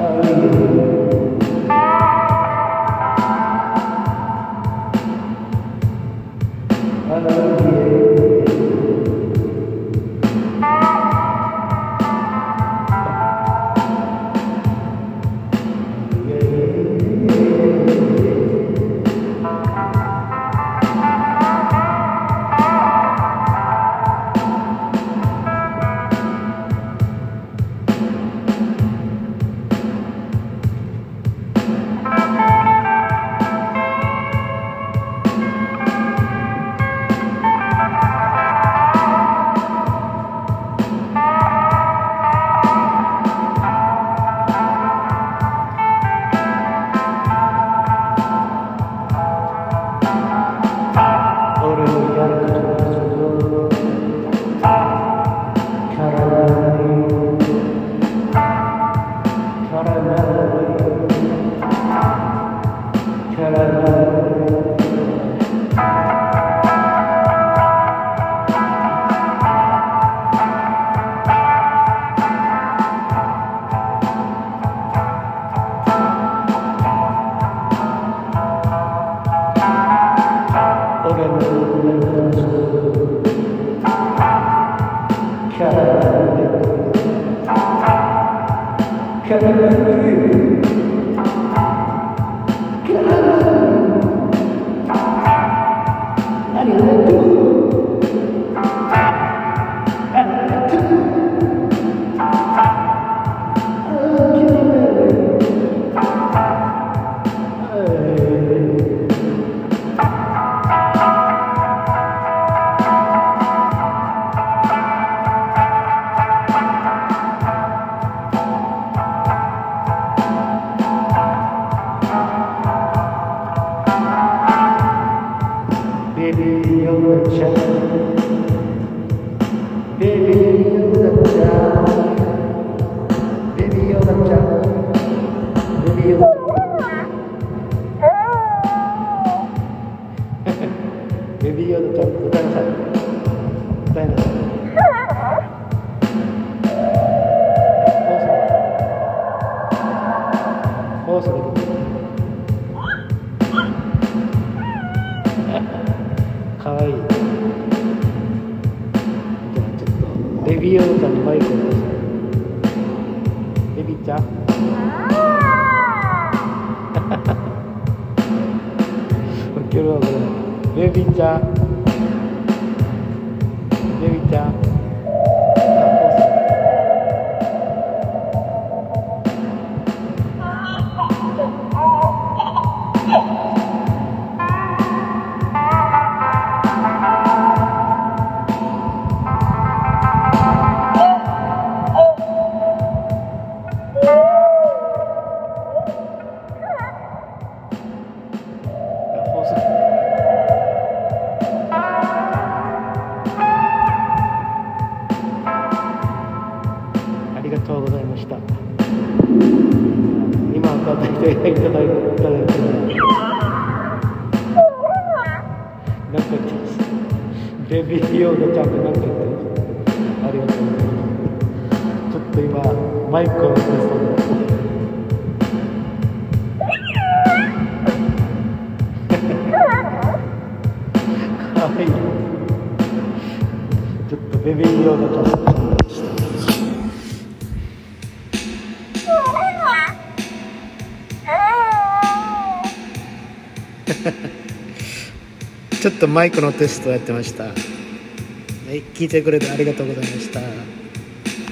Hallelujah. Can I do it? ベビーヨガちゃん歌いなさい歌いなさいもうすぐもうすぐかわいい。じゃあちょっとベビーヨーちゃんにマイクをください。ベビーちゃん。れ。ベビー今歌っていただいいただいてなんか言ってます。ベビーヨーダちゃんがなんか言ってます。ありがとうございます。ちょっと今マイクをテストで。かわいい。ちょっとベビーヨーダちゃん。ちょっとマイクのテストをやってました。はい、聞いてくれてありがとうございました。